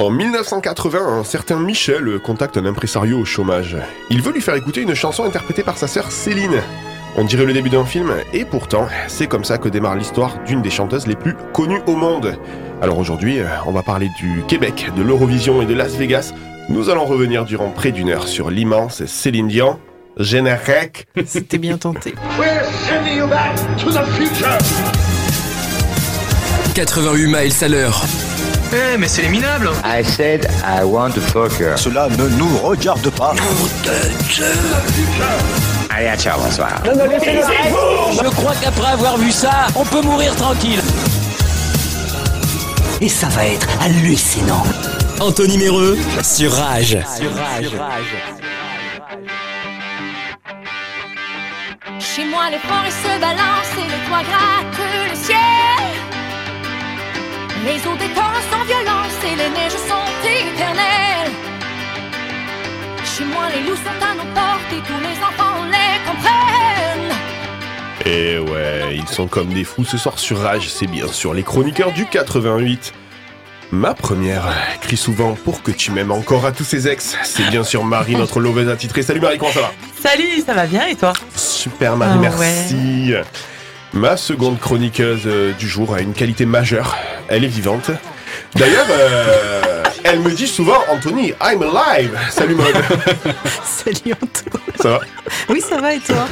En 1980, un certain Michel contacte un impresario au chômage. Il veut lui faire écouter une chanson interprétée par sa sœur Céline. On dirait le début d'un film, et pourtant, c'est comme ça que démarre l'histoire d'une des chanteuses les plus connues au monde. Alors aujourd'hui, on va parler du Québec, de l'Eurovision et de Las Vegas. Nous allons revenir durant près d'une heure sur l'immense Céline Dion. Générique C'était bien tenté. 88 miles à l'heure. Eh, mais c'est les minables I said I want to fuck her. Cela ne nous regarde pas. Allez, ciao, bonsoir. Je crois qu'après avoir vu ça, on peut mourir tranquille. Et ça va être hallucinant. Anthony Méreux sur Rage. Chez moi, les forêts se balancent et les toits grattent. Les eaux des torrents sans violence et les neiges sont éternelles. Chez moi, les loups sont à nos portes et tous les enfants les comprennent. Et ouais, ils sont comme des fous ce soir sur Rage, c'est bien sûr les chroniqueurs du 88. Ma première crie souvent pour que tu m'aimes encore à tous ces ex. C'est bien sûr Marie, notre loveuse attitrée. Salut Marie, comment ça va? Salut, ça va bien et toi? Super Marie, Ah merci. Ma seconde chroniqueuse euh, du jour a une qualité majeure. Elle est vivante. D'ailleurs, euh, elle me dit souvent, Anthony, I'm alive. Salut Maud. Salut Anto. Ça va Oui, ça va et toi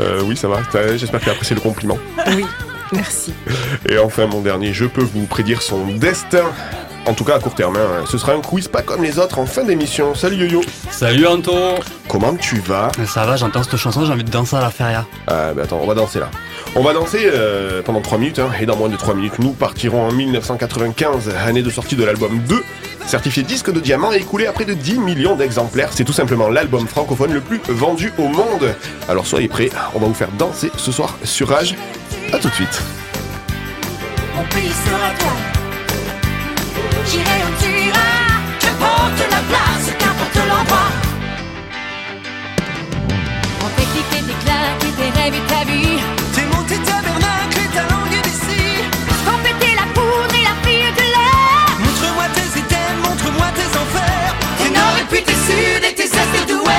Euh, Oui, ça va. J'espère que tu as apprécié le compliment. Oui, merci. Et enfin, mon dernier, je peux vous prédire son destin. En tout cas, à court terme. hein. Ce sera un quiz pas comme les autres en fin d'émission. Salut Yo-Yo. Salut Anto Comment tu vas? Ça va, j'entends cette chanson, j'ai envie de danser à la feria. Ah, bah attends, on va danser là. On va danser euh, pendant 3 minutes, hein, et dans moins de 3 minutes, nous partirons en 1995, année de sortie de l'album 2, certifié disque de diamant et écoulé à près de 10 millions d'exemplaires. C'est tout simplement l'album francophone le plus vendu au monde. Alors soyez prêts, on va vous faire danser ce soir sur Rage. A tout de suite. Tes nord et puis tes sud et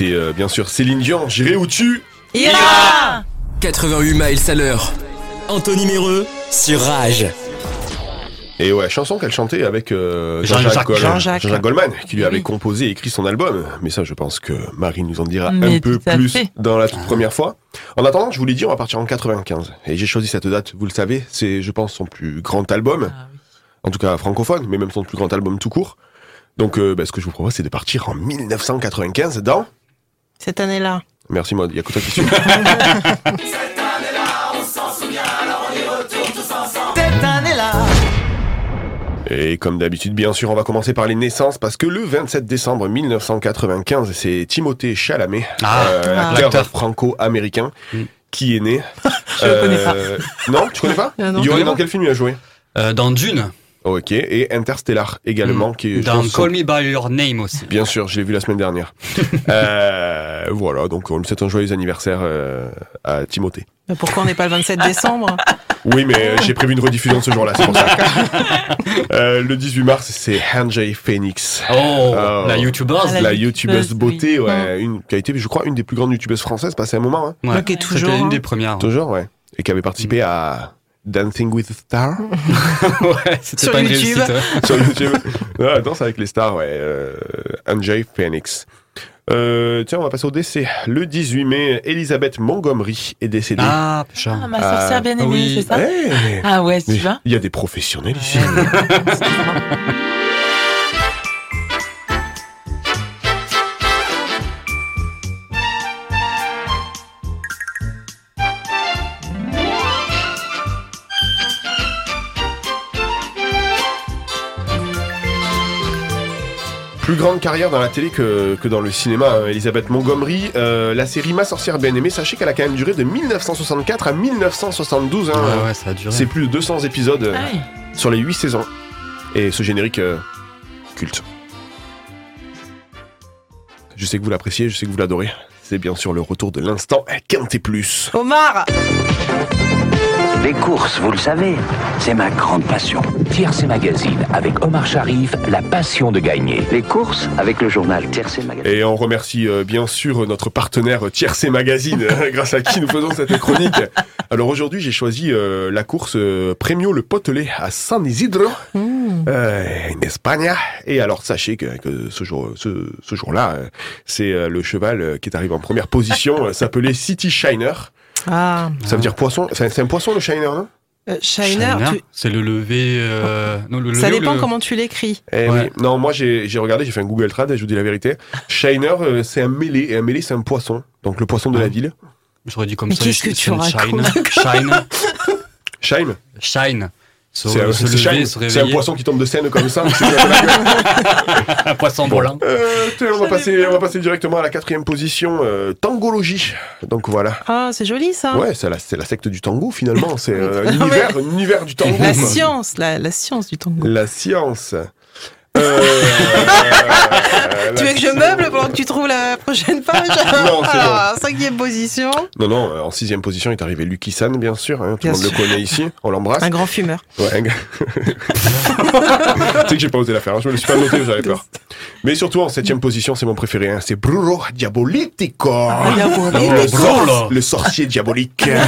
C'était euh, bien sûr Céline Dion, j'irai où tu... Ira 88 miles à l'heure. Anthony Méreux sur Rage. Et ouais, chanson qu'elle chantait avec euh, Jean-Jacques Jean-Jacques Goldman, Jean-Jacques. Jean-Jacques Goldman, qui lui avait Oui. composé et écrit son album. Mais ça, je pense que Marie nous en dira Mais un peu plus fait. dans la toute première fois. En attendant, je vous l'ai dit, on va partir en 95. Et j'ai choisi cette date, vous le savez, c'est, je pense, son plus grand album. Ah oui. En tout cas francophone, mais même son plus grand album tout court. Donc, euh, bah, ce que je vous propose, c'est de partir en 1995 dans... Cette année-là. Merci Maud, il y a que toi qui suis. Cette année-là. Et comme d'habitude, bien sûr, on va commencer par les naissances parce que le 27 décembre 1995, c'est Timothée Chalamet, Ah, euh, Ah. acteur franco-américain, Mm. qui est né. Je le connais pas. Euh, Non, tu connais pas Ah non. Yoann, dans quel film il a joué? Euh, dans Dune Ok, et Interstellar également, qui est Dans Call Me By Your Name aussi. Bien sûr, je l'ai vu la semaine dernière. Euh, voilà, donc on lui souhaite un joyeux anniversaire euh, à Timothée. Mais Pourquoi on n'est pas le 27 décembre? Oui, mais euh, j'ai prévu une rediffusion ce jour-là, c'est pour ça. Euh, le 18 mars, c'est Hanjay Phoenix. Oh, Oh. la YouTubeuse. Ah, la La youtubeuse, beauté, oui. ouais, une, qui a été, je crois, une des plus grandes youtubeuses françaises, passé un moment, hein. Ouais. Ok, toujours, C'était hein. une des premières. Toujours, ouais. Et qui avait participé à Dancing with the Stars ouais, c'était Sur pas une YouTube. réussite. ouais. sur YouTube. Ah, Danse avec les stars, ouais. Euh, Phoenix. Euh, tiens, on va passer au décès. Le 18 mai, Elisabeth Montgomery est décédée. Ah. Ah, ma sorcière bien aimée, oui. c'est ça Eh, Ah ouais, tu vois Il y a des professionnels ici. Plus grande carrière dans la télé que, que dans le cinéma, hein, Elisabeth Montgomery. Euh, la série Ma sorcière bien aimée, sachez qu'elle a quand même duré de 1964 à 1972. hein. Ouais, ouais, ça a duré. C'est plus de 200 épisodes euh, sur les 8 saisons. Et ce générique euh, culte. Je sais que vous l'appréciez, je sais que vous l'adorez. C'est bien sûr le retour de l'instant Quintet Plus. Omar Les courses, vous le savez, c'est ma grande passion. Tiercé Magazine, avec Omar Sharif, la passion de gagner. Les courses, avec le journal Tiercé Magazine. Et on remercie euh, bien sûr notre partenaire Tiercé Magazine, grâce à qui nous faisons cette chronique. Alors aujourd'hui, j'ai choisi euh, la course euh, Premio Le Potelé à San Isidro, euh, en Espagne. Et alors sachez que, que ce jour, ce, ce jour-là, euh, c'est euh, le cheval qui est arrivé en première position, s'appelait City Shiner. Ah, Ça veut dire poisson. C'est c'est un poisson le Shiner, non? Euh, Shiner, Shiner, tu- C'est le lever. euh, Non, le ça lever dépend le- comment tu l'écris. Eh Ouais. oui. Non, moi j'ai j'ai regardé, j'ai fait un Google Trad, et je vous dis la vérité. Shiner, euh, c'est un mêlé, et un mêlé c'est un poisson. Donc le poisson de la Ah. ville. J'aurais dit comme Mais ça. qu'est-ce que c'est tu Shine. Shine. Shine. Se, C'est un- se lever, C'est un poisson qui tombe de scène comme ça. Un poisson volant. Euh, on, va passer, on va passer directement à la quatrième position, euh, Tangologie. Donc voilà. Ah, c'est joli ça. Ouais, c'est la, c'est la secte du tango finalement. C'est euh, Non, l'univers l'univers du tango. La science, la, la science du tango. La science. Euh, Tu veux que je meuble pendant que tu trouves la prochaine page Non, c'est Alors, cinquième position. Non, non, euh, en sixième position est arrivé Lucky San, bien sûr. hein, tout le monde sûr. le connaît ici. On l'embrasse. Un grand fumeur. Ouais, un gars. tu sais que j'ai pas osé la faire, hein, je me le suis pas noté, j'avais peur. Mais surtout en septième position, c'est mon préféré, hein, c'est Bruno Diabolitico. Ah, Diabolitico. le sorcier diabolique.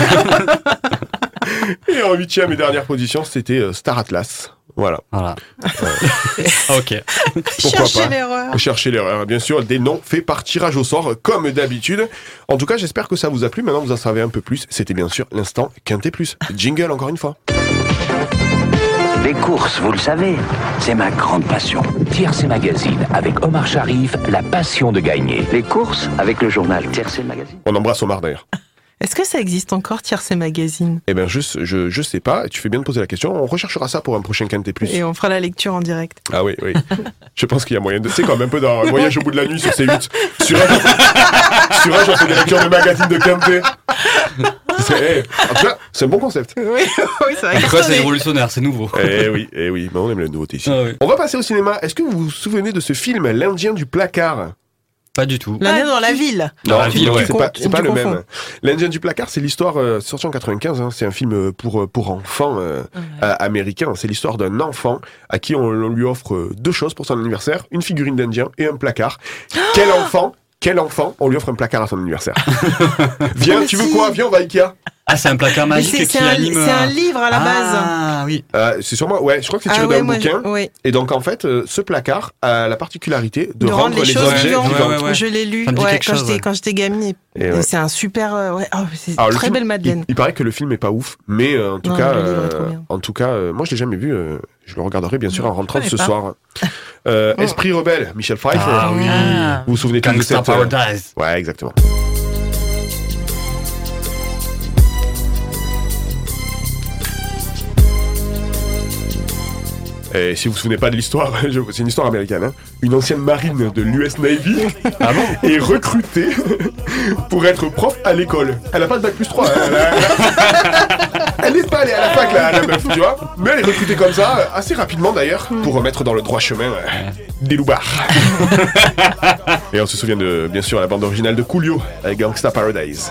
Et en huitième et dernière position, c'était euh, Star Atlas. Voilà. Voilà. ok. Pourquoi Cherchez pas l'erreur. Cherchez l'erreur, bien sûr, des noms faits par tirage au sort, comme d'habitude. En tout cas, j'espère que ça vous a plu. Maintenant, vous en savez un peu plus. C'était bien sûr l'instant Quintet Plus. Jingle, encore une fois. Les courses, vous le savez, c'est ma grande passion. Tiercé Magazine, avec Omar Sharif, la passion de gagner. Les courses, avec le journal Tiercé Magazine. On embrasse Omar d'ailleurs. Est-ce que ça existe encore, Tiercé Magazine? Eh bien, je, je, je sais pas. Tu fais bien de poser la question. On recherchera ça pour un prochain Quintet Plus. Et on fera la lecture en direct. Ah oui, oui. Je pense qu'il y a moyen de. C'est comme un peu dans Voyage au bout de la nuit sur C8. Sur un, sur un, j'en fais des lectures de magazines de Quintet. C'est, eh, en tout cas, c'est un bon concept. Oui, oui, ça va Après, c'est révolutionnaire, c'est nouveau. Eh oui, eh oui, mais on aime la nouveauté ici. Ah oui. On va passer au cinéma. Est-ce que vous vous souvenez de ce film, L'Indien du placard? Pas du tout. L'année dans la ville. Dans la ville, ouais. c'est pas, c'est pas le même. L'Indien du placard, c'est l'histoire, euh, c'est sorti en 95, hein, c'est un film euh, pour, euh, pour enfants euh, euh, américains. C'est l'histoire d'un enfant à qui on, on lui offre deux choses pour son anniversaire, une figurine d'Indien et un placard. Quel enfant quel enfant on lui offre un placard à son anniversaire Viens, tu veux quoi? Viens, on va à Ikea. Ah, c'est un placard magique c'est qui c'est un, anime. c'est un euh, livre à la base. Ah, oui. Euh, c'est sûrement, ouais, je crois que c'est tiré Ah ouais, d'un bouquin. Et donc, en fait, euh, ce placard a la particularité de, De rendre les choses objets vivantes. vivants. Ouais, ouais, ouais. Je l'ai lu quand chose, j'étais ouais. quand j'étais gamine. Et, Et ouais. et c'est un super. euh, ouais, oh, c'est Alors, le très film, belle Madeleine. Il, il paraît que le film est pas ouf, mais euh, en tout Non, cas, en tout cas, moi je l'ai jamais vu. Je le regarderai bien sûr en rentrant ce pas. soir. Euh, Esprit rebelle, Michel Pfeiffer. Ah oui. Vous vous souvenez tous de cette euh, Paradise. Ouais, exactement. Et si vous vous souvenez pas de l'histoire, c'est une histoire américaine. hein. Une ancienne marine de l'US Navy est recrutée pour être prof à l'école. Elle a pas de bac plus 3. hein, Elle, a- elle est pas allée à la fac, la, la meuf, tu vois. Mais elle est recrutée comme ça, assez rapidement d'ailleurs, pour remettre dans le droit chemin euh, des loupards. Et on se souvient de, bien sûr, la bande originale de Coolio, avec Gangsta Paradise.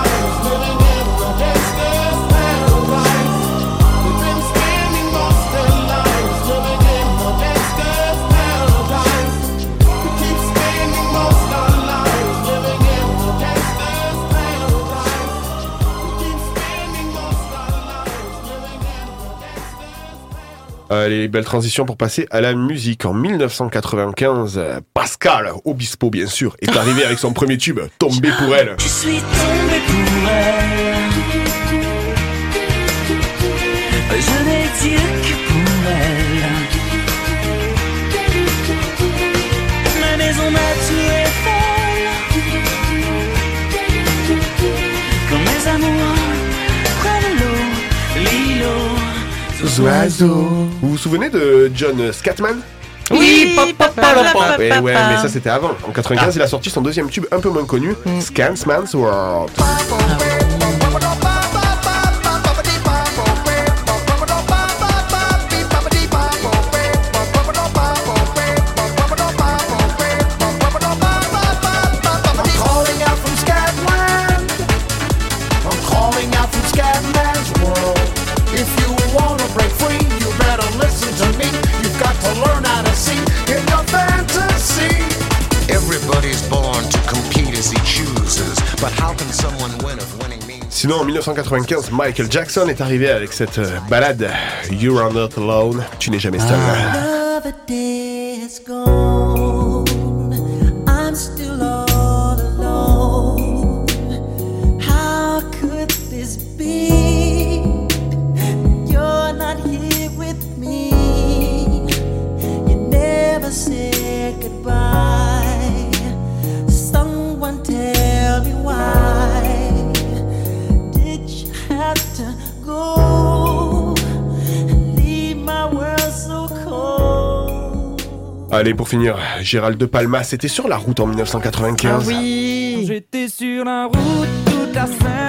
gangster's Allez, belle transition pour passer à la musique. En 1995, euh, Pascal Obispo, bien sûr, est arrivé avec son premier tube, Tombé pour elle. Je suis tombé pour elle. Je Oiseaux. Vous vous souvenez de John Scatman? Oui, papa, papa, papa, Ouais, mais ça c'était avant. En 95, il a sorti son deuxième tube un peu moins connu, Scansman's World. Sinon, en 1995, Michael Jackson est arrivé avec cette euh, balade You Are Not Alone, tu n'es jamais seul. Another Allez, pour finir, Gérald de Palma, c'était sur la route en 1995. Ah oui. J'étais sur la route toute la sainte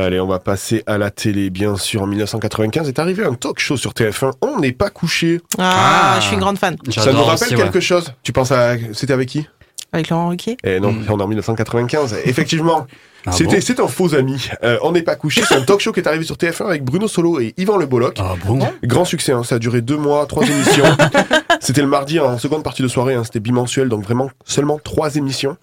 Allez, on va passer à la télé, bien sûr. En 1995 est arrivé un talk show sur TF1. On n'est pas couché. Ah, Ah. je suis une grande fan. Ça nous rappelle aussi, ouais. quelque chose? Tu penses à. C'était avec qui? Avec Laurent Ruquier. Eh non, Mm. on est en 1995. Effectivement, Ah c'était bon c'est un faux ami. Euh, on n'est pas couché. C'est un talk show qui est arrivé sur TF1 avec Bruno Solo et Yvan Le Bolloc. Ah bon? Grand succès, hein, ça a duré deux mois, trois émissions. C'était le mardi en seconde partie de soirée, hein, c'était bimensuel, donc vraiment seulement trois émissions.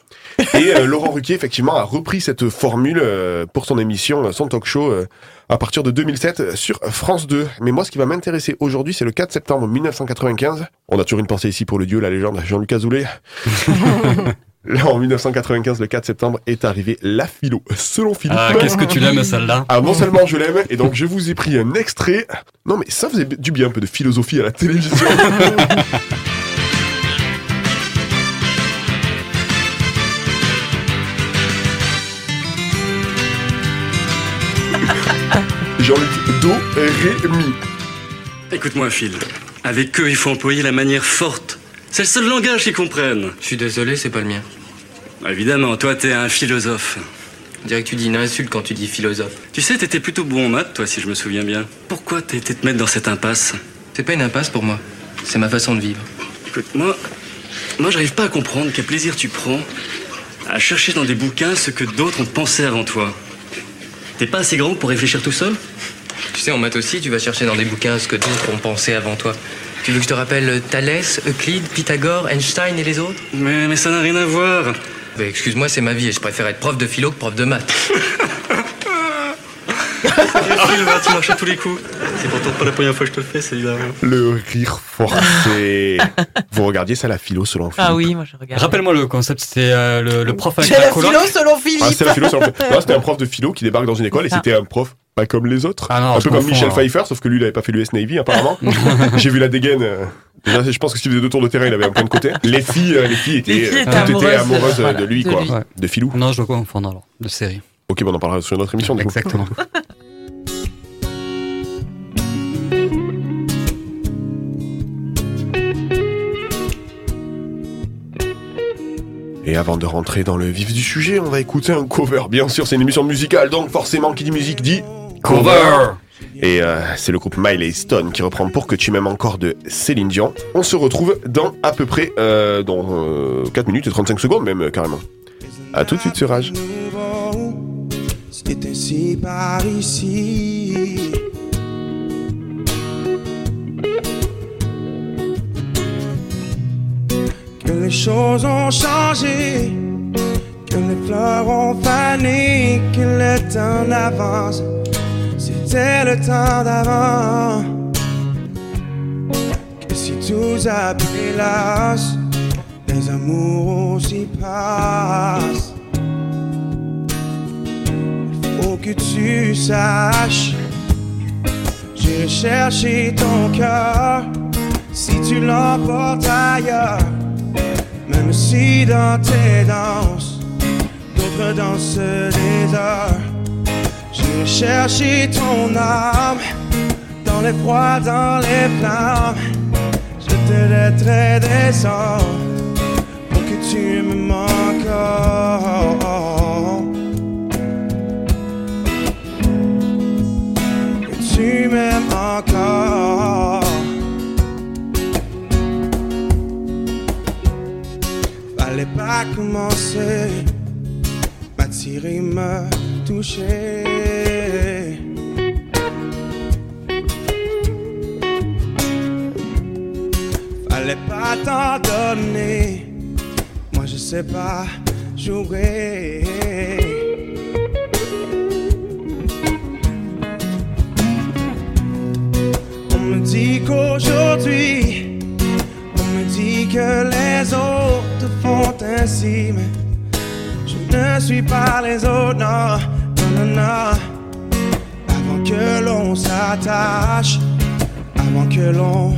Et euh, Laurent Ruquier, effectivement, a repris cette formule euh, pour son émission, euh, son talk show, euh, à partir de 2007 euh, sur France 2. Mais moi, ce qui va m'intéresser aujourd'hui, c'est le 4 septembre 1995. On a toujours une pensée ici pour le dieu, la légende, Jean-Luc Azoulay. Là, en 1995, le 4 septembre, est arrivé la philo, selon Philippe. Ah, qu'est-ce que tu l'aimes celle-là Ah, non seulement je l'aime, et donc je vous ai pris un extrait. Non, mais ça faisait du bien un peu de philosophie à la télévision. Jean-Luc Do Ré Mi. Écoute-moi, Phil. Avec eux, il faut employer la manière forte. C'est le seul langage qu'ils comprennent. Je suis désolé, c'est pas le mien. Évidemment, toi, t'es un philosophe. On dirait que tu dis une insulte quand tu dis philosophe. Tu sais, t'étais plutôt bon en maths, toi, si je me souviens bien. Pourquoi t'as été te mettre dans cette impasse? C'est pas une impasse pour moi. C'est ma façon de vivre. Écoute, moi, moi j'arrive pas à comprendre quel plaisir tu prends à chercher dans des bouquins ce que d'autres ont pensé avant toi. T'es pas assez grand pour réfléchir tout seul? Tu sais, en maths aussi, tu vas chercher dans des bouquins ce que d'autres ont pensé avant toi. Tu veux que je te rappelle Thalès, Euclide, Pythagore, Einstein et les autres? Mais, mais ça n'a rien à voir. Bah, excuse-moi, c'est ma vie et je préfère être prof de philo que prof de maths. Tu marches à tous les coups. C'est pourtant pas la première fois que je te le fais, celui-là. Le rire forcé. Vous regardiez ça, la philo selon Philippe Ah oui, moi je regarde. Rappelle-moi le concept, c'était euh, le, le prof avec C'est la la coloc. philo selon Philippe. Ah, c'est la philo selon Non, c'était un prof de philo qui débarque dans une école et c'était un prof pas comme les autres. Ah non, un peu comme Michel alors. Pfeiffer, sauf que lui, il avait pas fait l'US Navy, apparemment. J'ai vu la dégaine. euh, Déjà, je pense que s'il faisait deux tours de terrain, il avait un point de côté. Les filles, euh, les filles étaient, Les filles étaient toutes étaient amoureuses, voilà, de lui, de quoi. lui. Ouais. De Filou. Non, je dois confondre alors, de série. Ok, bon, on en parlera sur une autre émission, du coup. Exactement. Et avant de rentrer dans le vif du sujet, on va écouter un cover. Bien sûr, c'est une émission musicale, donc forcément, qui dit musique dit Cover Et euh, c'est le groupe Miley Stone qui reprend Pour que tu m'aimes encore de Céline Dion. On se retrouve dans à peu près euh, dans euh, 4 minutes et 35 secondes même euh, carrément. A tout de suite sur Rage. C'est ainsi par ici. Que les choses ont changé, que les fleurs ont fané, que le temps d'avance, c'était le temps d'avant. Que si tout a pris l'as, les amours aussi passent. Faut que tu saches, j'irai chercher ton cœur si tu l'emportes ailleurs. Même si dans tes danses, d'autres dansent des heures. J'irai chercher ton âme dans les froids, dans les flammes. Je te laisserai descendre pour que tu m'aimes encore. Que tu m'aimes encore. Pas commencer, m'attirer, me toucher. Fallait pas t'en donner, moi je sais pas jouer. On me dit qu'aujourd'hui, on me dit que les autres ainsi, mais je ne suis pas les autres, non, non. Avant que l'on s'attache, avant que l'on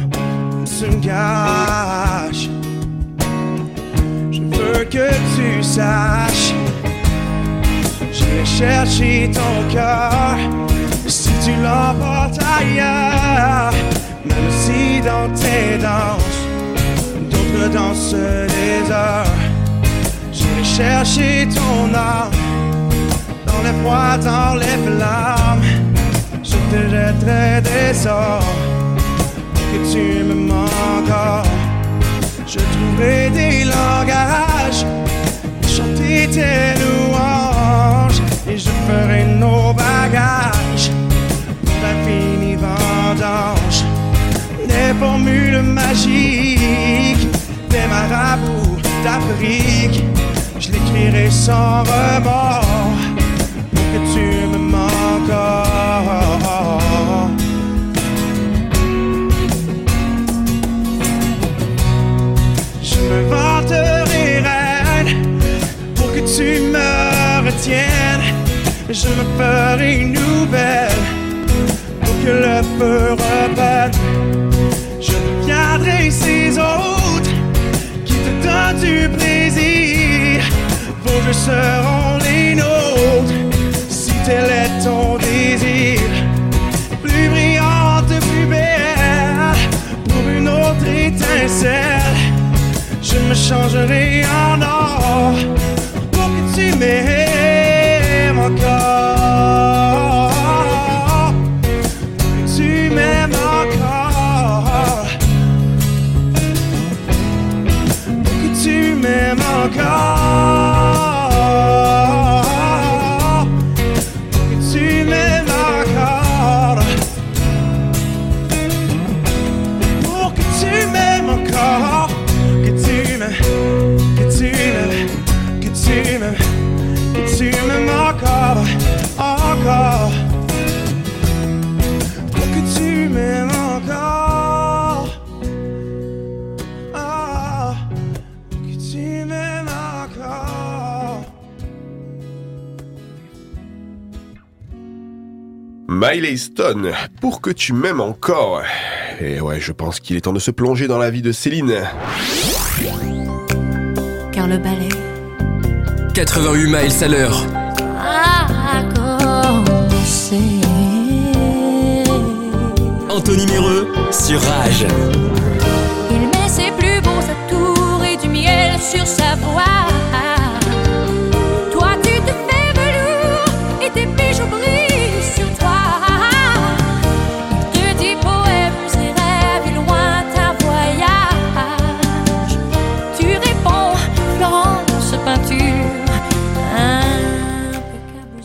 se gâche, je veux que tu saches, j'ai cherché ton cœur. Si tu l'emportes ailleurs, même si dans tes danses, d'autres dansent heures, j'ai cherché ton âme dans les froids, dans les flammes. Je te jetterai des sorts que tu me manques. Je trouverai des langages, chanter tes louanges, et je ferai nos bagages pour l'infini vendange. Des formules magiques, des marabouts je l'écrirai sans remords pour que tu me manques. Je me vanterai reine pour que tu me retiennes. Je me ferai une nouvelle pour que le feu reprenne. Du plaisir. Vos jeux seront les nôtres si tel est ton désir. Plus brillante, plus belle pour une autre étincelle. Je me changerai en or pour que tu m'aimes Miley Stone, pour que tu m'aimes encore. Et ouais, je pense qu'il est temps de se plonger dans la vie de Céline. Car le ballet 88 miles à l'heure. Anthony Méreux sur Rage. Il met ses plus beaux atours et du miel sur sa voix.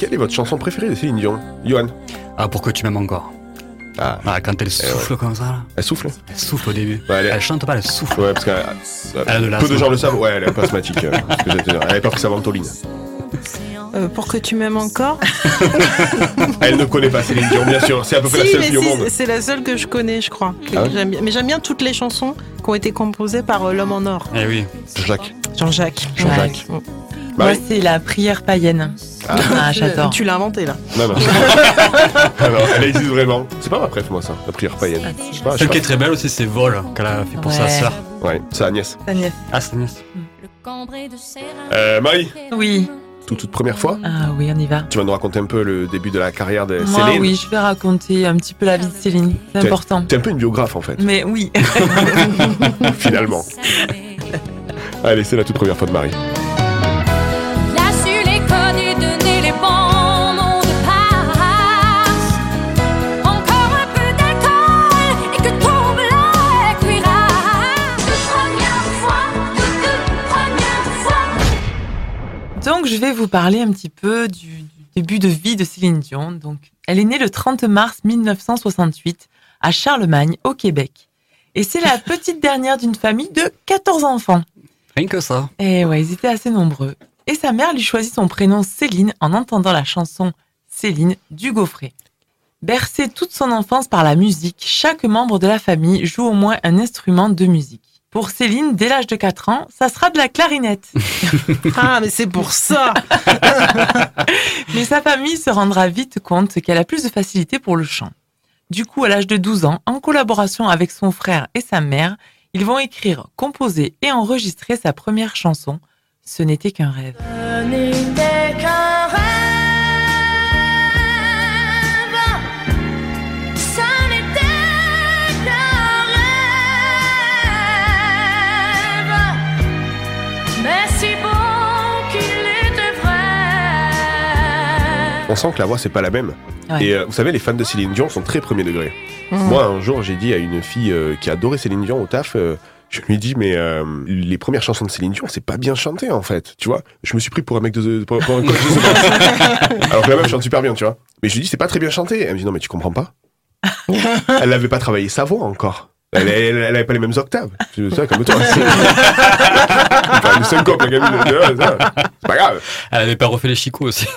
Quelle est votre chanson préférée de Céline Dion? Johan Ah, pourquoi tu m'aimes encore? Ah, quand elle souffle comme ça, là. Elle souffle? Elle souffle au début. Ouais, elle, est- Elle chante pas, elle souffle. Ouais, parce que euh, Elle a de peu de gens le savent. Ouais, elle est peu asthmatique. euh, elle avait pas pris sa ventoline. Euh, pour que tu m'aimes encore? Elle ne connaît pas Céline Dion, bien sûr. C'est à peu près Si, la seule mais fille au si, monde. c'est la seule que je connais, je crois. que Ah ouais? J'aime bien. Mais j'aime bien toutes les chansons qui ont été composées par euh, l'homme en or. Eh oui. Jean-Jacques. Jean-Jacques. Jean-Jacques. Ouais. Bah Moi, oui. c'est la prière païenne. Ah, j'adore. Tu l'as inventé là. Non, non. Ah elle existe vraiment. C'est pas ma préf, moi, ça, la prière païenne. Pas, je Celle qui est très belle aussi, c'est Vol, qu'elle a fait pour sa Ouais. sœur. pas. Ouais, c'est Agnès. Agnès. Ah, c'est Agnès. Euh, Marie, Oui. toute, toute première fois, Ah oui, on y va. tu vas nous raconter un peu le début de la carrière de Moi, Céline. oui, je vais raconter un petit peu la vie de Céline. C'est important. T'es un peu une biographe, en fait, Mais oui. finalement. Allez, c'est la toute première fois de Marie. Donc, je vais vous parler un petit peu du, du début de vie de Céline Dion. Donc, elle est née le 30 mars 1968 à Charlemagne, au Québec. Et c'est la petite dernière d'une famille de 14 enfants. Rien que ça. Et ouais, ils étaient assez nombreux. Et sa mère lui choisit son prénom Céline en entendant la chanson Céline du Gaufret. Bercée toute son enfance par la musique, chaque membre de la famille joue au moins un instrument de musique. Pour Céline, dès l'âge de 4 ans, ça sera de la clarinette. Ah, mais c'est pour ça Mais sa famille se rendra vite compte qu'elle a plus de facilité pour le chant. Du coup, à l'âge de 12 ans, en collaboration avec son frère et sa mère, ils vont écrire, composer et enregistrer sa première chanson, Ce n'était qu'un rêve. On sent que la voix, c'est pas la même. Ouais. Et euh, vous savez, les fans de Céline Dion sont très premier degré. Mhm. Moi, un jour, j'ai dit à une fille euh, qui adorait Céline Dion au taf, euh, je lui ai dit, mais les premières chansons de Céline Dion, c'est pas bien chanté en fait, tu vois. Je me suis pris pour un mec de. pour, pour un coach de. Alors que la meuf chante super bien, tu vois. Mais je lui dis, c'est pas très bien chanté. Elle me dit, non, mais tu comprends pas. Elle n'avait pas travaillé sa voix encore. Elle, elle, elle avait pas les mêmes octaves. Tu sais, comme toi. C'est pas une syncope, la gamine. Ouais, ça, C'est pas grave. Elle avait pas refait les chicots aussi.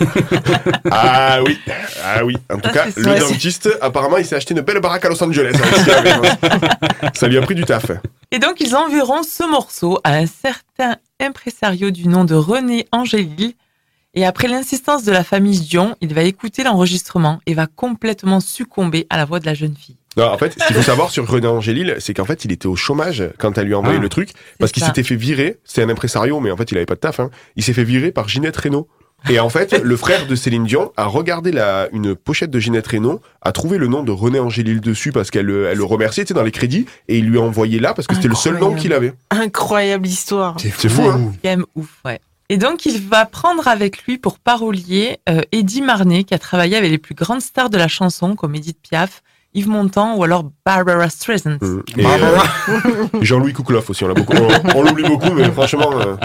Ah oui, ah oui. En tout cas, c'est le dentiste, apparemment, il s'est acheté une belle baraque à Los Angeles. avait. Ça lui a pris du taf. Et donc, ils enverront ce morceau à un certain impresario du nom de René Angélil. Et après l'insistance de la famille Dion, il va écouter l'enregistrement et va complètement succomber à la voix de la jeune fille. Non, en fait, ce qu'il faut savoir sur René Angélil, c'est qu'en fait, il était au chômage quand elle lui a envoyé Ah. le truc, parce qu'il s'était fait virer. C'est un impresario, mais en fait, il avait pas de taf. Hein. Il s'est fait virer par Ginette Renault. Et en fait, le frère de Céline Dion a regardé la, une pochette de Ginette Renault, a trouvé le nom de René Angélil dessus parce qu'elle le- elle le remerciait, dans les crédits, et il lui a envoyé là parce que c'était le seul nom qu'il avait. Incroyable histoire. C'est fou, hein C'est quand même ouf, ouais. Et donc, il va prendre avec lui pour parolier euh, Eddie Marnet, qui a travaillé avec les plus grandes stars de la chanson, comme Edith Piaf, Yves Montand ou alors Barbara Streisand. Mm. Et, euh, Jean-Louis Koukloff aussi, on l'a beaucoup, on, on l'oublie beaucoup, mais franchement, euh,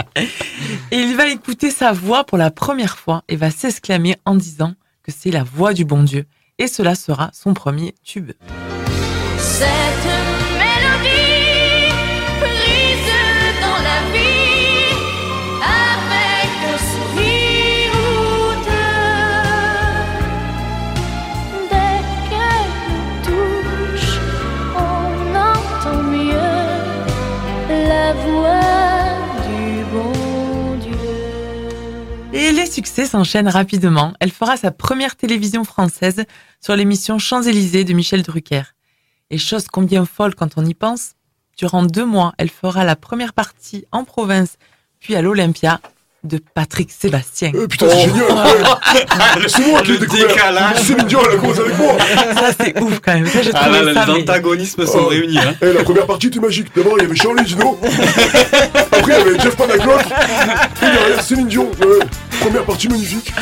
Et il va écouter sa voix pour la première fois et va s'exclamer en disant que c'est la voix du bon Dieu. Et cela sera son premier tube. Cette succès s'enchaînent rapidement. Elle fera sa première télévision française sur l'émission Champs-Élysées de Michel Drucker. Et chose combien folle quand on y pense, durant deux mois, elle fera la première partie en province, puis à l'Olympia, de Patrick Sébastien. Euh, putain, c'est génial ouais. C'est moi qui ai découvert Céline Dion, elle a commencé avec moi Ça, c'est ouf quand même. Ça, j'ai Ah là, ça, les mais- antagonismes sont Oh. réunis. Hein. Eh, la première partie était magique. D'abord, il y avait Charlie Dino. Après, il y avait Jeff Panaclock. Et derrière, Céline Dion. Ouais. Première partie magnifique.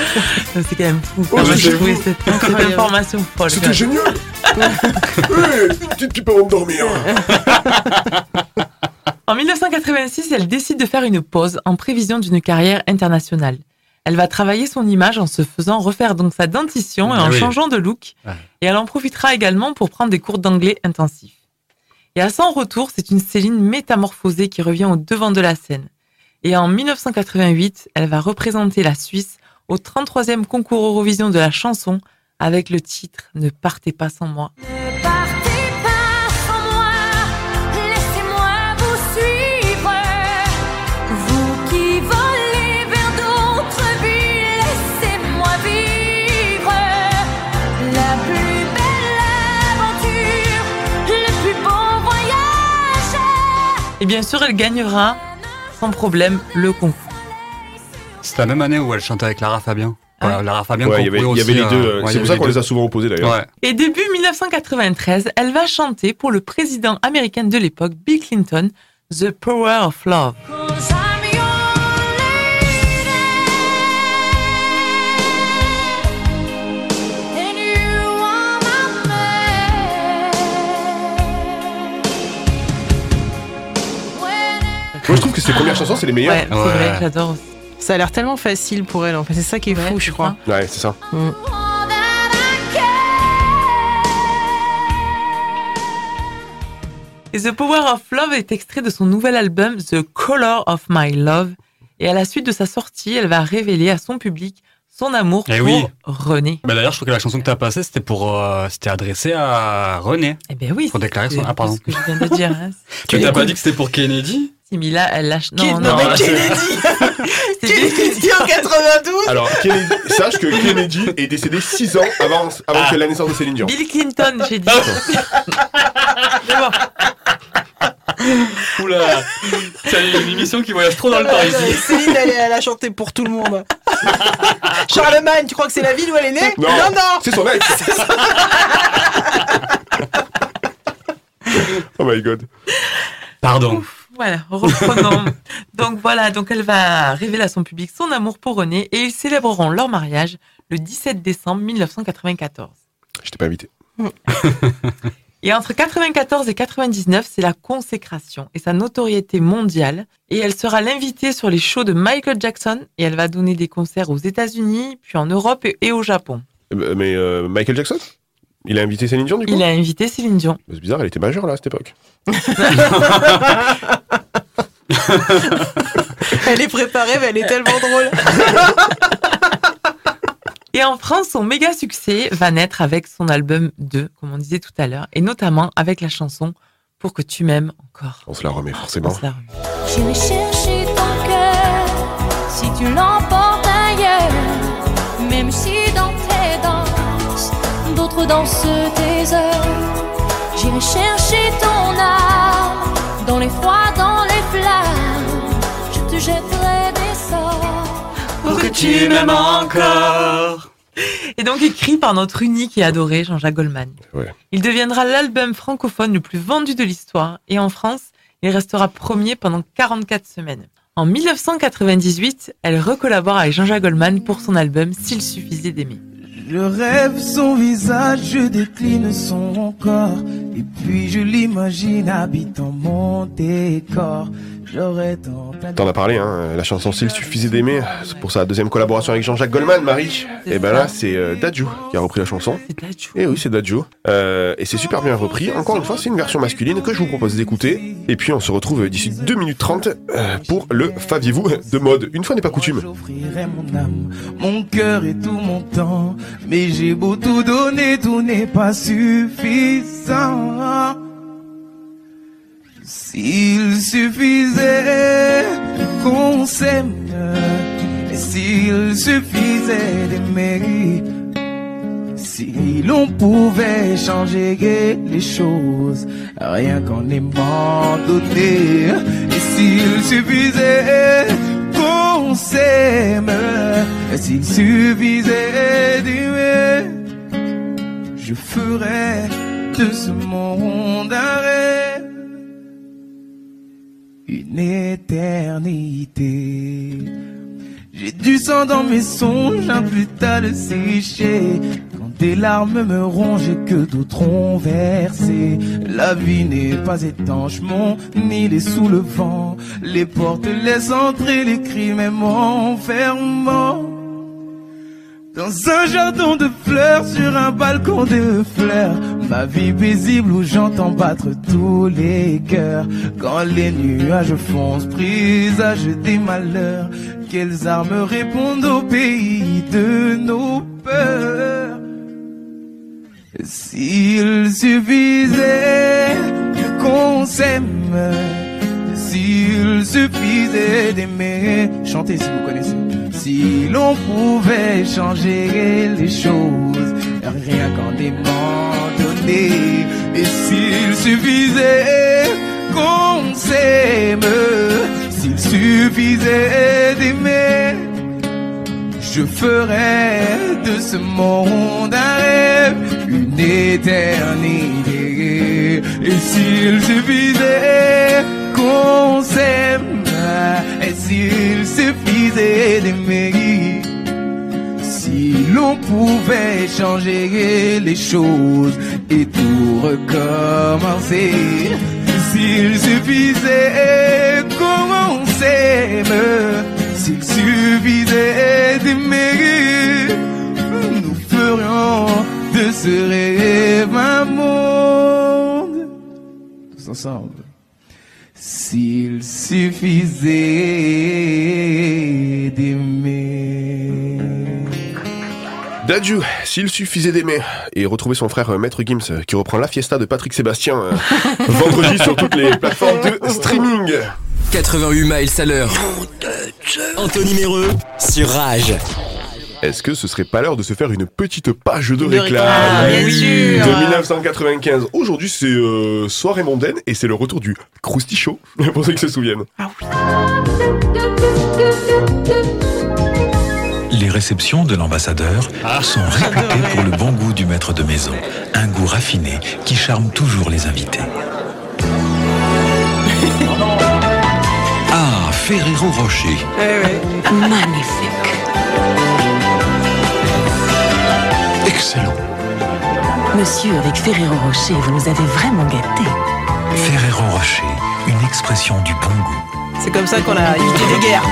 C'est quand même fou. Oh, c'est j'ai trouvé cette, cette information folle. C'était génial Eh, une petite pipe avant de dormir. En 1986, elle décide de faire une pause en prévision d'une carrière internationale. Elle va travailler son image en se faisant refaire donc sa dentition et Ah en oui. changeant de look. Ouais. Et elle en profitera également pour prendre des cours d'anglais intensifs. Et à son retour, c'est une Céline métamorphosée qui revient au devant de la scène. Et en 1988, elle va représenter la Suisse au 33e concours Eurovision de la chanson avec le titre Ne partez pas sans moi. Et bien sûr, elle gagnera sans problème le concours. C'est la même année où elle chantait avec Lara Fabian. Voilà, Lara Fabian Ouais, il y avait, y les deux. euh, euh, ouais, c'est pour ça qu'on les a souvent opposés d'ailleurs. Ouais. Et début 1993, elle va chanter pour le président américain de l'époque, Bill Clinton, The Power of Love. Que ses premières chansons, c'est les meilleures. Ouais, c'est vrai, j'adore aussi. Ça a l'air tellement facile pour elle. En fait, c'est ça qui est fou, je crois. Ouais, c'est ça. Et The Power of Love est extrait de son nouvel album The Color of My Love. Et à la suite de sa sortie, elle va révéler à son public son amour Eh pour oui. René. Bah, D'ailleurs, je trouve que la chanson que tu as passée, c'était pour, euh, c'était adressé à René. Eh bien oui. Pour déclarer son. c'est Ah, pardon. ce que je viens de dire. Hein. Tu n'as pas dit que c'était pour Kennedy? Si, mais là, elle lâche. Non, non, non, mais Kennedy c'est Kennedy en 92 Alors, Kennedy, sache que Kennedy est décédé 6 ans avant, avant Ah. que la naissance de Céline Dion. Bill Clinton, j'ai dit. C'est bon. Oula C'est une émission qui voyage trop dans le temps ici. Céline, elle, elle a chanté pour tout le monde. Charlemagne, tu crois que c'est la ville où elle est née Non, non. c'est son ex. oh my god. Pardon. Voilà, reprenons. donc voilà, donc elle va révéler à son public son amour pour René et ils célébreront leur mariage le 17 décembre 1994. Je t'ai pas invité. Et entre 94 et 99, c'est la consécration et sa notoriété mondiale. Et elle sera l'invitée sur les shows de Michael Jackson et elle va donner des concerts aux États-Unis, puis en Europe et, au Japon. Euh, Mais euh, Michael Jackson? Il a invité Céline Dion du coup Il a invité Céline Dion. C'est bizarre, elle était majeure là à cette époque. Elle est préparée, mais elle est tellement drôle. Et en France, son méga succès va naître avec son album 2, comme on disait tout à l'heure, et notamment avec la chanson Pour que tu m'aimes encore. On se la remet forcément. On se la remet. J'irai chercher ton cœur si tu l'emportes dansent tes heures. J'irai chercher ton âme dans les froids, dans les flammes. Je te jetterai des sorts. Pour que tu m'aimes encore. Et donc écrit par notre unique et adoré Jean-Jacques Goldman. Ouais. Il deviendra l'album francophone le plus vendu de l'histoire et en France, il restera premier pendant 44 semaines. En 1998, elle recollabore avec Jean-Jacques Goldman pour son album S'il suffisait d'aimer. Je rêve son visage, je décline son corps. Et puis je l'imagine habitant mon décor. J'aurais tant à T'en as parlé, hein, la chanson S'il suffisait d'aimer, c'est pour sa deuxième collaboration avec Jean-Jacques Goldman, Marie. Et ben là, c'est euh, Dadju qui a repris la chanson. Et oui, c'est Dadju. Euh, et c'est super bien repris. Encore une fois, c'est une version masculine que je vous propose d'écouter. Et puis on se retrouve d'ici 2 minutes 30 euh, pour le Faviez-vous de mode. Une fois n'est pas coutume. Mon âme, mon cœur et tout mon temps. Mais j'ai beau tout donner, tout n'est pas suffisant. S'il suffisait qu'on s'aime, et s'il suffisait d'aimer, si l'on pouvait changer les choses, rien qu'en aimant donner, et s'il suffisait qu'on s'aime, s'il suffisait d'aimer, je ferais de ce monde un rêve, une éternité. J'ai du sang dans mes songes, un putain de séché. Quand des larmes me rongent et que d'autres ont versé. La vie n'est pas étanche, mon île est sous le. Les portes laissent entrer les cris, même en fermant. Dans un jardin de fleurs, sur un balcon de fleurs, ma vie paisible où j'entends battre tous les cœurs. Quand les nuages foncent, présage des malheurs, quelles armes répondent au pays de nos peurs? S'il suffisait qu'on s'aime, s'il suffisait d'aimer, chantez si vous connaissez. Si l'on pouvait changer les choses, rien qu'en aimant donner, et s'il suffisait qu'on s'aime, s'il suffisait d'aimer, je ferais de ce monde un rêve, une éternité. Et s'il suffisait qu'on s'aime, et s'il suffisait si l'on pouvait changer les choses et tout recommencer, s'il suffisait qu'on s'aime, s'il suffisait d'aimer, nous ferions de ce rêve un monde. Tous ensemble. S'il suffisait d'aimer. Dadju, s'il suffisait d'aimer, et retrouver son frère euh, Maître Gims euh, qui reprend la fiesta de Patrick Sébastien euh, vendredi sur toutes les plateformes de streaming. 88 miles à l'heure. Anthony Méreux sur Rage. Est-ce que ce serait pas l'heure de se faire une petite page de De réclame Ah, bien sûr. De 1995. Aujourd'hui, c'est euh, soirée mondaine et c'est le retour du Krusty Show, pour ceux qui se souviennent. Les réceptions de l'ambassadeur sont réputées pour le bon goût du maître de maison. Un goût raffiné qui charme toujours les invités. Ah, Ferrero Rocher. Magnifique. Excellent. Monsieur, avec Ferrero Rocher, vous nous avez vraiment gâtés. Ferrero Rocher, une expression du bon goût. C'est comme ça qu'on a évité des guerres.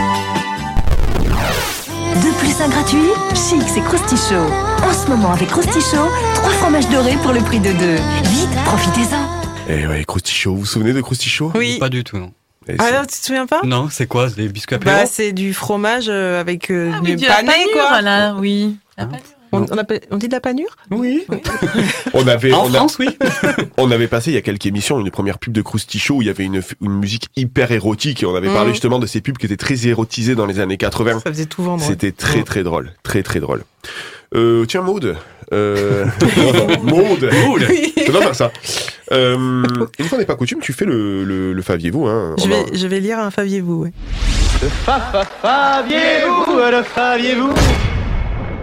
Deux plus un gratuit Chic, c'est Krusty Show. En ce moment, avec Krusty Show, trois fromages dorés pour le prix de deux. Vite, profitez-en. Et Eh ouais, Krusty Show, vous vous souvenez de Krusty Show? Oui. Pas du tout, non. Et Ah c'est- non, tu te souviens pas? Non, c'est quoi C'est des biscuits apéro? Bah, c'est du fromage euh, avec euh, Ah oui, du pané, panure, quoi. là, oui. La panure. On, on appelle- on dit de la panure? Oui. On avait, En on, a- France, oui. on avait passé il y a quelques émissions une première pub de Krusty Show où il y avait une, une musique hyper érotique et on avait parlé justement de ces pubs qui étaient très érotisées dans les années 80. Ça faisait tout vendre. C'était très Ouais. très drôle, très très drôle. Euh, tiens Maude, euh... Maude, Maude. ça doit faire ça. Euh, une fois n'est pas coutume, tu fais le, le, le faviez-vous. Hein, Je vais, je vais lire un Faviez-vous. Ouais. Faviez-vous, le faviez-vous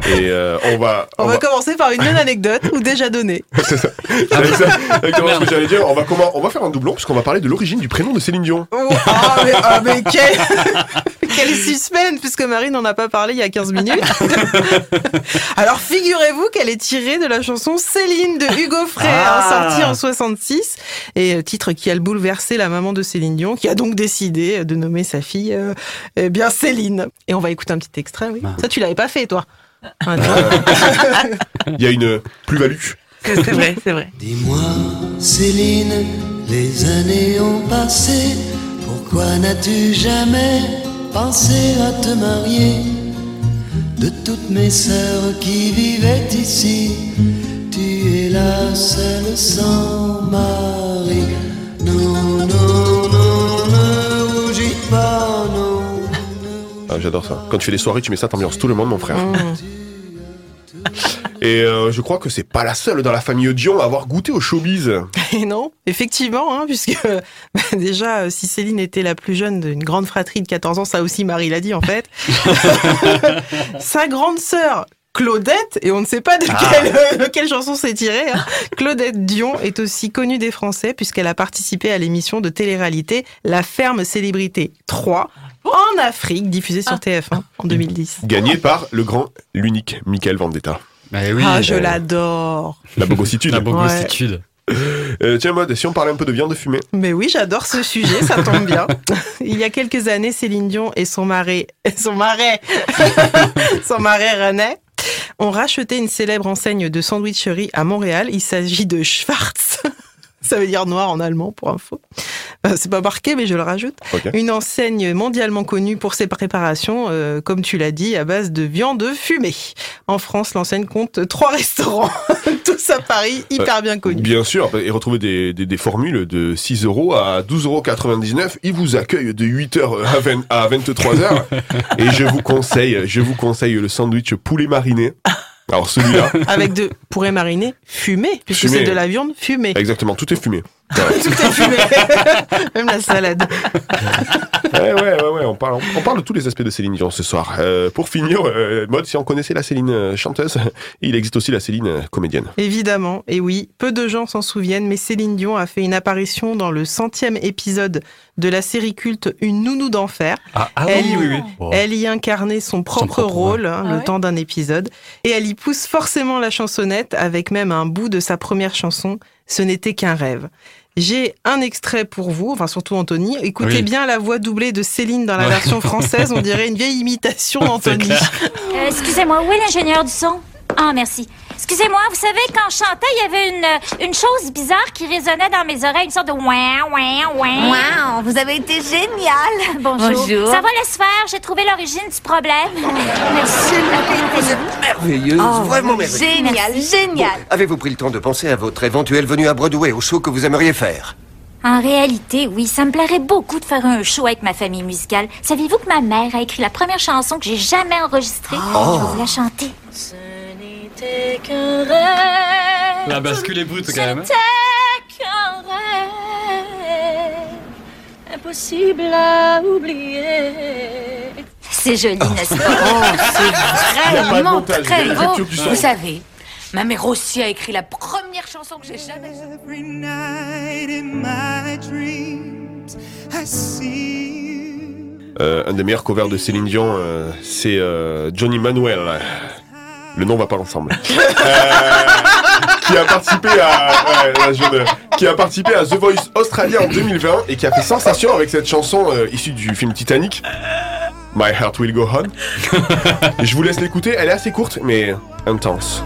Et euh, on va... On, va, commencer par une non-anecdote ou déjà donnée. C'est ça. Ah C'est ça. Exactement ce que j'allais dire. On va, comment, on va faire un doublon puisqu'on va parler de l'origine du prénom de Céline Dion. Oh, ah, mais, ah, mais quel... quel suspense, puisque Marine n'en a pas parlé il y a 15 minutes. Alors, figurez-vous qu'elle est tirée de la chanson Céline de Hugo Frey, Ah. hein, sortie en 66, et euh, titre qui a bouleversé la maman de Céline Dion, qui a donc décidé de nommer sa fille euh, eh bien Céline. Et on va écouter un petit extrait, oui. Ça, tu l'avais pas fait, toi Ah. Il y a une plus-value. C'est c'est vrai, c'est vrai. Dis-moi, Céline, les années ont passé. Pourquoi n'as-tu jamais pensé à te marier? De toutes mes sœurs qui vivaient ici, tu es la seule sans mari. Ah, J'adore ça. Quand tu fais des soirées, tu mets ça, t'ambiances tout le monde, mon frère. Mmh. Et euh, je crois que c'est pas la seule dans la famille Dion à avoir goûté au showbiz. Et non, effectivement, hein, puisque bah, déjà, euh, si Céline était la plus jeune d'une grande fratrie de 14 ans, ça aussi Marie l'a dit en fait, sa grande sœur Claudette, et on ne sait pas de Ah. quelle, de quelle chanson c'est tiré, hein, Claudette Dion est aussi connue des Français puisqu'elle a participé à l'émission de télé-réalité La Ferme Célébrité 3 en Afrique, diffusée sur TF1 en 2010. Gagné par le grand, l'unique Michael Vendetta. ah, je l'adore. La bogossitude. La bogossitude. Euh, tiens, mode, si on parlait un peu de viande fumée. Mais oui, j'adore ce sujet, ça tombe bien. Il y a quelques années, Céline Dion et son mari, son marais, son mari René, ont racheté une célèbre enseigne de sandwicherie à Montréal. Il s'agit de Schwarz. Ça veut dire noir en allemand, pour info. Euh, C'est pas marqué, mais je le rajoute. Une enseigne mondialement connue pour ses préparations, euh, comme tu l'as dit, à base de viande fumée. En France, l'enseigne compte trois restaurants, tous à Paris, hyper Euh, bien connus. Bien sûr, et retrouver des, des, des formules de 6 euros à 12,99 euros. Ils vous accueillent de 8h à, 20 à 23h. et je vous conseille, je vous conseille le sandwich poulet mariné. Alors celui-là, Avec de pourrait mariner fumé, puisque c'est de la viande fumée. exactement, tout est fumé. Tout est fumé. Même la salade. Ouais, ouais, ouais, ouais, on parle, on parle de tous les aspects de Céline Dion ce soir. Euh, pour finir, euh, mode, si on connaissait la Céline euh, chanteuse, il existe aussi la Céline comédienne. Évidemment, et oui, peu de gens s'en souviennent, mais Céline Dion a fait une apparition dans le centième épisode de la série culte Une nounou d'enfer. Ah, ah elle, oui, oui, oui. Oh. elle y incarnait son propre, propre rôle hein, Ah le ouais temps d'un épisode. Et elle y pousse forcément la chansonnette avec même un bout de sa première chanson, Ce n'était qu'un rêve. J'ai un extrait pour vous, enfin surtout Anthony. Écoutez Oui. bien la voix doublée de Céline dans la Ouais. version française. On dirait une vieille imitation d'Anthony. Euh, Excusez-moi, où est l'ingénieur du son? Ah, merci. Excusez-moi, vous savez, quand je chantais, il y avait une, une chose bizarre qui résonnait dans mes oreilles, une sorte de ouin, ouin, ouin. Wow, vous avez été génial. Bonjour. Bonjour. Ça va laisse faire, j'ai trouvé l'origine du problème. Merci. Merveilleuse, Oh, vraiment merveilleuse. Génial, génial. Avez-vous pris le temps de penser à votre éventuelle venue à Broadway, au show que vous aimeriez faire? En réalité, oui, ça me plairait beaucoup de faire un show avec ma famille musicale. Saviez-vous que ma mère a écrit la première chanson que j'ai jamais enregistrée? Oh. Je vais vous la chanter. C'était qu'un rêve. La bascule est brute quand même. hein. C'était qu'un rêve. Impossible à oublier. C'est joli, n'est-ce pas? Oh, c'est vraiment très beau. Vous savez, ma mère aussi a écrit la première chanson que j'ai jamais. Euh, un des meilleurs covers de Céline Dion, euh, c'est euh, Johnny Manuel. Le nom va pas ensemble. Euh, qui a participé à ouais, la jeune- qui a participé à The Voice Australia en 2020 et qui a fait sensation avec cette chanson euh, issue du film Titanic. My Heart Will Go On. Je vous laisse l'écouter, elle est assez courte mais intense.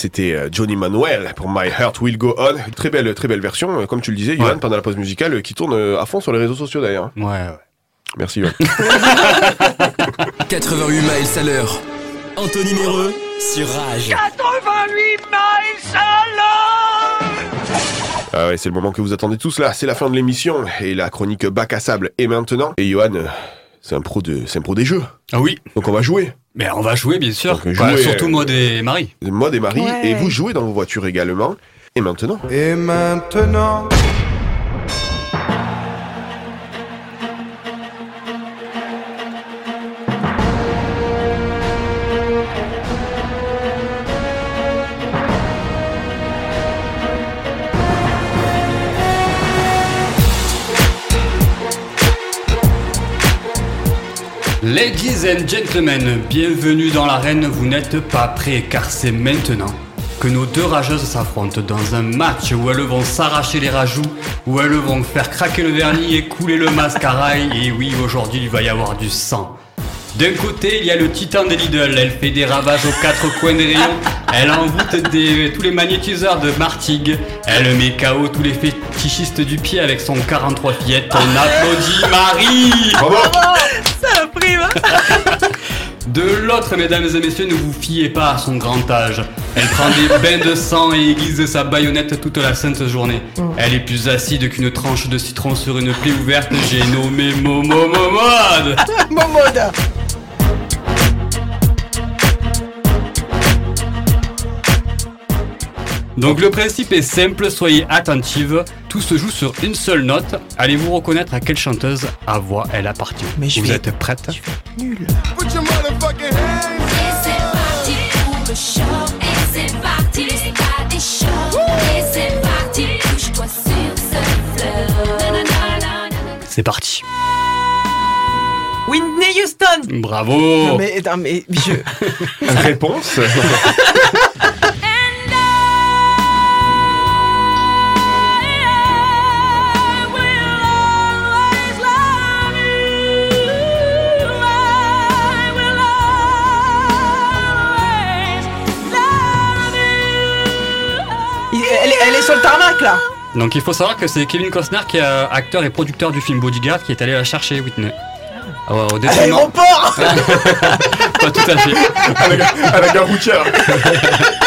C'était euh, Johnny Manuel pour My Heart Will Go On. Très belle, très belle version, euh, comme tu le disais, Johan, pendant la pause musicale, euh, qui tourne à fond sur les réseaux sociaux d'ailleurs. Ouais, ouais. Merci, Johan. 88 miles à l'heure. Anthony Méreux sur Rage. 88 miles à l'heure Ah ouais, c'est le moment que vous attendez tous là, c'est la fin de l'émission et la chronique bac à sable est maintenant. Et Johan, euh, c'est un pro de, c'est un pro des jeux. Ah oui. Donc on va jouer. Mais on va jouer, bien sûr. Donc, Ouais, jouer, surtout moi et Marie. Mode et Marie, Ouais. et vous jouez dans vos voitures également. Et maintenant Et maintenant Ladies and gentlemen, bienvenue dans l'arène, vous n'êtes pas prêts car c'est maintenant que nos deux rageuses s'affrontent dans un match où elles vont s'arracher les rajouts, où elles vont faire craquer le vernis et couler le mascara. Et oui, aujourd'hui il va y avoir du sang. D'un côté, il y a le titan des Lidl, elle fait des ravages aux quatre coins des rayons, elle envoûte des, tous les magnétiseurs de Martigues, elle met KO tous les fétichistes du pied avec son 43 fillettes. On applaudit Marie Ça a pris, va De l'autre, mesdames et messieurs, ne vous fiez pas à son grand âge. Elle prend des bains de sang et aiguise sa baïonnette toute la sainte journée. Elle est plus acide qu'une tranche de citron sur une plaie ouverte. J'ai nommé Momo Momode. Momoda Donc le principe est simple, soyez attentive. Tout se joue sur une seule note. Allez-vous reconnaître à quelle chanteuse à voix elle appartient Vous êtes prête? Nul. Put your motherfucking hands Et c'est parti pour le show Et c'est parti, c'est pas des shows Et c'est parti, touche-toi sur ce flow Nanana. C'est parti. Whitney Houston Bravo Non, mais, non, mais je... Réponse sur le tarmac, là Donc il faut savoir que c'est Kevin Costner qui est euh, acteur et producteur du film Bodyguard qui est allé la chercher Whitney. Ah au détriment. l'aéroport Pas tout à fait. avec, avec un routière.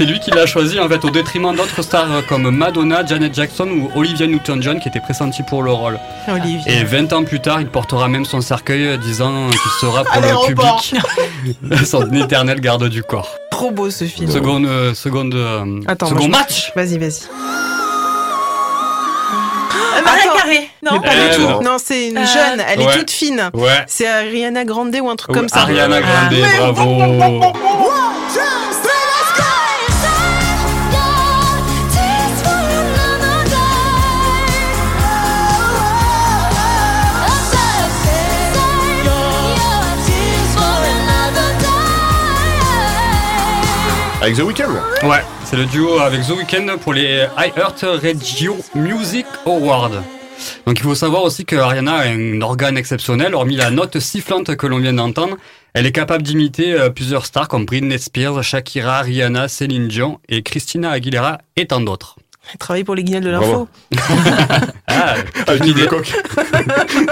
C'est lui qui l'a choisi en fait au détriment d'autres stars comme Madonna, Janet Jackson ou Olivia Newton-John qui étaient pressentis pour le rôle. Et 20 ans plus tard, il portera même son cercueil euh, disant qu'il sera pour À le public son éternel garde du corps. Trop beau ce film. Seconde, euh, seconde, euh, Attends, second moi, match. Vas-y, vas-y. Euh, Maria. Carré Non, Mais pas Euh, du tout. non. Non, c'est une Euh, jeune, elle ouais. est toute fine. Ouais. C'est Ariana Grande ou un truc Ouais, comme ça. Ariana Grande, Ah. bravo. Avec The Weeknd Ouais, c'est le duo avec The Weeknd pour les iHeart Radio Music Awards. Donc il faut savoir aussi que Ariana a un organe exceptionnel, hormis la note sifflante que l'on vient d'entendre. Elle est capable d'imiter euh, plusieurs stars comme Britney Spears, Shakira, Rihanna, Céline Dion et Christina Aguilera et tant d'autres. Elle travaille pour les guignols de l'info. Ah, Avec Yves Lecoq.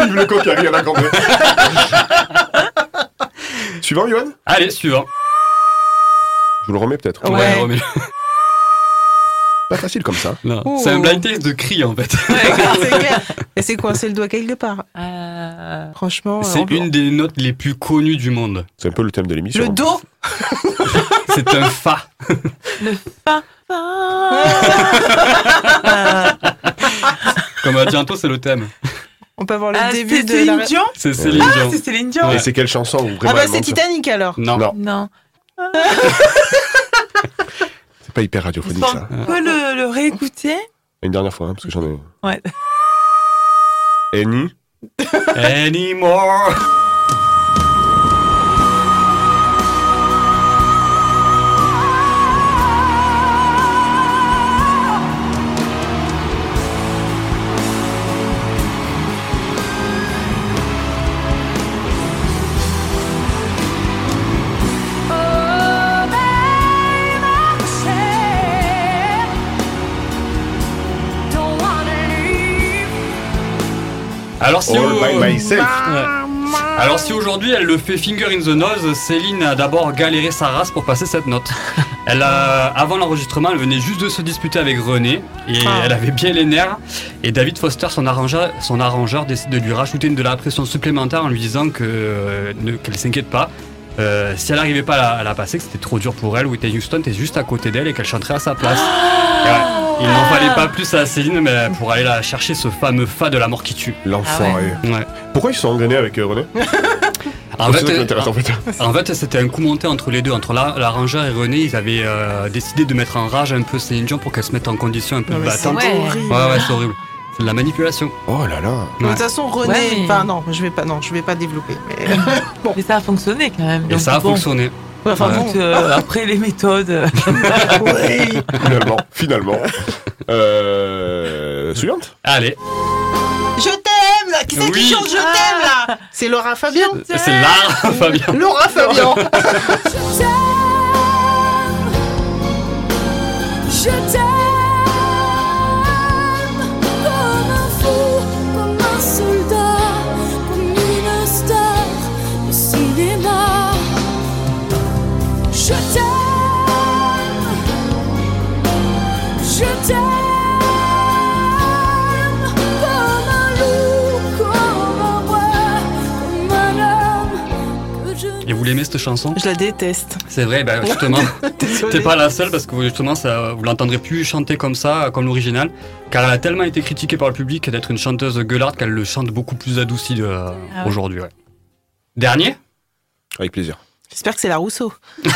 Yves Lecoq qui a rien à camper. Suivant, Johan Allez, suivant. Je vous le remets peut-être. Ouais. remets- Pas facile comme ça. C'est un blind test de cri en fait. c'est clair. Et c'est coincé le doigt quelque part. Euh, Franchement. C'est une des notes les plus connues du monde. C'est un peu le thème de l'émission. Le dos C'est un fa. le fa. Comme dit Anto, c'est le thème. On peut avoir le Ah, début c'est de Céline la... Dion C'est Céline Ah, Dion. c'est Céline Dion. Et c'est quelle chanson Ah bah c'est Titanic alors. Non. Non, Non. c'est pas hyper radiophonique ça. On peut le, le réécouter Une dernière fois, hein, parce que j'en ai. Ouais. Annie Anymore. Alors si, All au- by myself. Ouais. Alors si aujourd'hui elle le fait finger in the nose, Céline a d'abord galéré sa race pour passer cette note. Elle a, avant l'enregistrement, elle venait juste de se disputer avec René et Ah. elle avait bien les nerfs. Et David Foster, son arrangeur, son arrangeur décide de lui rajouter une de la pression supplémentaire en lui disant que euh, ne- qu'elle s'inquiète pas. Euh, si elle n'arrivait pas à la, à la passer, que c'était trop dur pour elle, Whitney Houston était juste à côté d'elle et qu'elle chanterait à sa place. Et ouais, il n'en fallait pas plus à Céline mais pour aller la chercher ce fameux fa de la mort qui tue. L'enfoiré. Ouais. Pourquoi ils se sont engrainés avec euh, René? En C'est fait, m'intéresse, en fait. en fait, c'était un coup monté entre les deux, entre la- l'arrangeur et René. Ils avaient euh, décidé de mettre en rage un peu Céline Dion pour qu'elle se mette en condition un peu Non, battante. horrible. Ouais, ouais, c'est horrible. C'est de la manipulation. Oh là là. De toute façon, René, Ouais, mais- enfin non, je vais pas, non, je vais pas développer. Mais... Mais ça a fonctionné quand même. Et donc ça a bon. fonctionné. Enfin, Ouais. bon. Donc, euh, après les méthodes. oui. Finalement, finalement. Euh, suivante Allez, Je t'aime là. Qui c'est qui Oui. chante Je t'aime là C'est Laura Fabian. c'est Lara Fabien. Laura Fabian. cette chanson? Je la déteste. C'est vrai, bah, justement. T'es pas la seule parce que justement, ça, vous l'entendrez plus chanter comme ça, comme l'original, car elle a tellement été critiquée par le public d'être une chanteuse gueularde qu'elle le chante beaucoup plus adouci de- Ah ouais. aujourd'hui. ouais. Dernier? Avec plaisir. J'espère que c'est la Rousseau.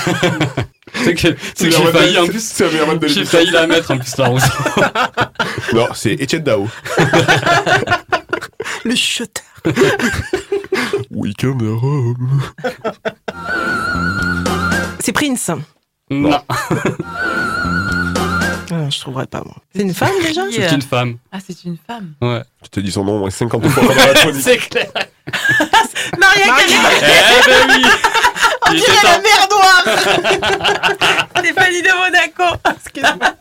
C'est que, que j'ai failli en plus. J'ai failli la mettre en plus la Rousseau. Non, c'est Etienne Dao. Le chuteur. Weekend à Rome. C'est Prince. Non, Ah, je trouverais pas moi. C'est une femme déjà c'est une femme. Ah, c'est une femme. Ouais. Je te dis son nom au moins 50 fois pendant la chronique. c'est clair. Maria Carré. Eh ben oui On Il dirait la mer Noire. Stéphanie de Monaco. Excuse-moi.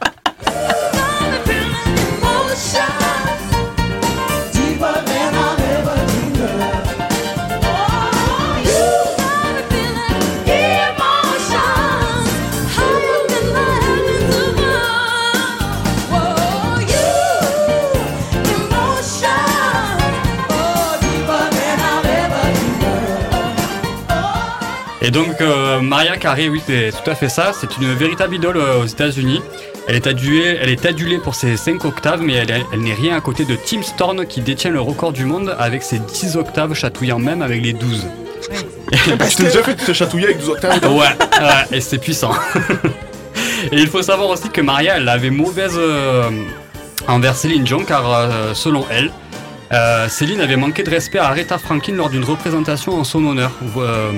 Et donc euh, Maria Carey, oui, c'est tout à fait ça. C'est une véritable idole euh, aux États-Unis. Elle est adulée, elle est adulée pour ses 5 octaves, mais elle, elle n'est rien à côté de Tim Storm qui détient le record du monde avec ses 10 octaves, chatouillant même avec les 12. Tu t'es déjà fait te chatouiller avec 12 octaves Ouais, ouais, et c'est puissant. et il faut savoir aussi que Maria, elle avait mauvaise euh, envers Céline Dion, car euh, selon elle, euh, Céline avait manqué de respect à Aretha Franklin lors d'une représentation en son honneur. Où, euh,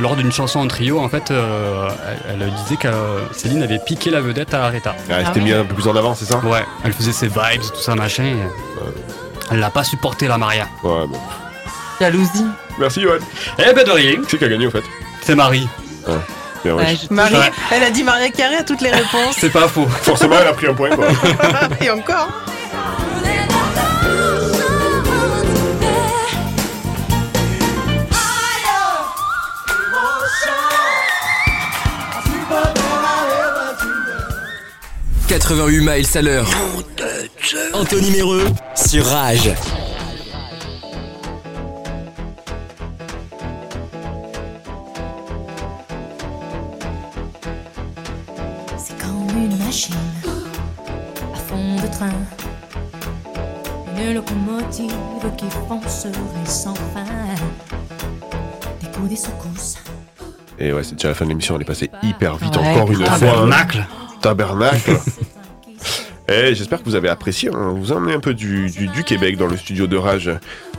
lors d'une chanson en trio, en fait, euh, elle, elle disait que Céline avait piqué la vedette à Aretha. Ah, elle s'était mis un peu plus en avant, c'est ça Ouais, elle faisait ses vibes, tout ça, machin. et, elle l'a pas supporté, la Maria. Ouais, bon. Jalousie. Merci, Johan. Eh ben de rien, Qui c'est qui a gagné, au fait c'est Marie. Bien, ouais. Ouais, je- Marie, Ouais. elle a dit Maria Carré à toutes les réponses. C'est pas faux. Forcément, elle a pris un point, quoi. Et encore. « 88 miles à l'heure. Anthony Méreux sur Rage. C'est comme une machine à fond de train. Une locomotive qui foncerait sans fin. Des coups, des secousses. Et ouais, c'est déjà la fin de l'émission, elle est passée hyper vite Ouais, encore une fois. hein. Tabernacle. Tabernacle. Eh, j'espère que vous avez apprécié. hein. Vous emmenez un peu du, du- du Québec dans le studio de Rage.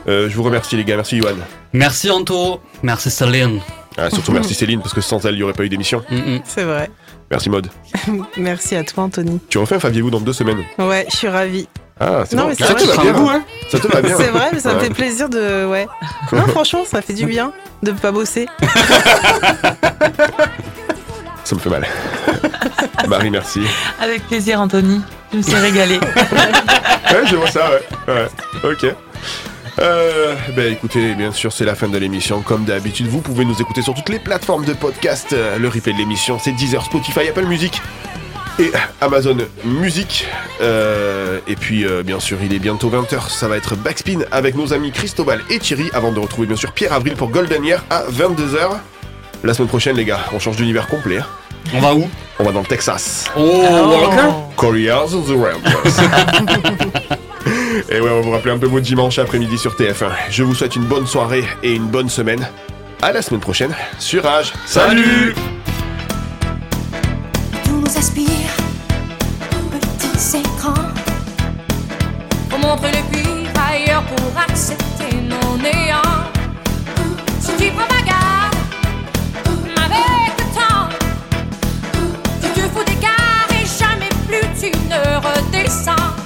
Euh, je vous remercie les gars, merci Yohan. Merci Anto, merci Céline. Ah, surtout merci Céline parce que sans elle il n'y aurait pas eu d'émission. Mm, mm. C'est vrai. Merci Maude. Merci à toi, Anthony. Tu refais un Faviez-vous dans deux semaines. Ouais, je suis ravie. Ah, c'est Non, bon. mais c'est ça vrai, te va bien. hein. Ça te va bien. C'est vrai, mais ça me fait plaisir de. Ouais. Non, franchement, ça fait du bien de pas bosser. Ça me fait mal. Marie, merci. Avec plaisir, Anthony. Je me suis régalée. Ouais, je vois ça, ouais. ouais. Ok. Euh, ben écoutez, bien sûr, c'est la fin de l'émission. Comme d'habitude, vous pouvez nous écouter sur toutes les plateformes de podcast. Le replay de l'émission, c'est Deezer, Spotify, Apple Music et Amazon Music. Euh, et puis, euh, bien sûr, il est bientôt 20h. Ça va être Backspin avec nos amis Cristobal et Thierry avant de retrouver, bien sûr, Pierre Avril pour Golden Year à 22h. La semaine prochaine, les gars, on change d'univers complet. hein. On va où? On va dans le Texas. Oh, Walker Coreas of the Rangers. Et ouais, on va vous rappeler un peu votre dimanche après-midi sur TF1. Je vous souhaite une bonne soirée et une bonne semaine. À la semaine prochaine sur Rage. Salut Tout nous aspire, petits écrans. Pour montrer le tu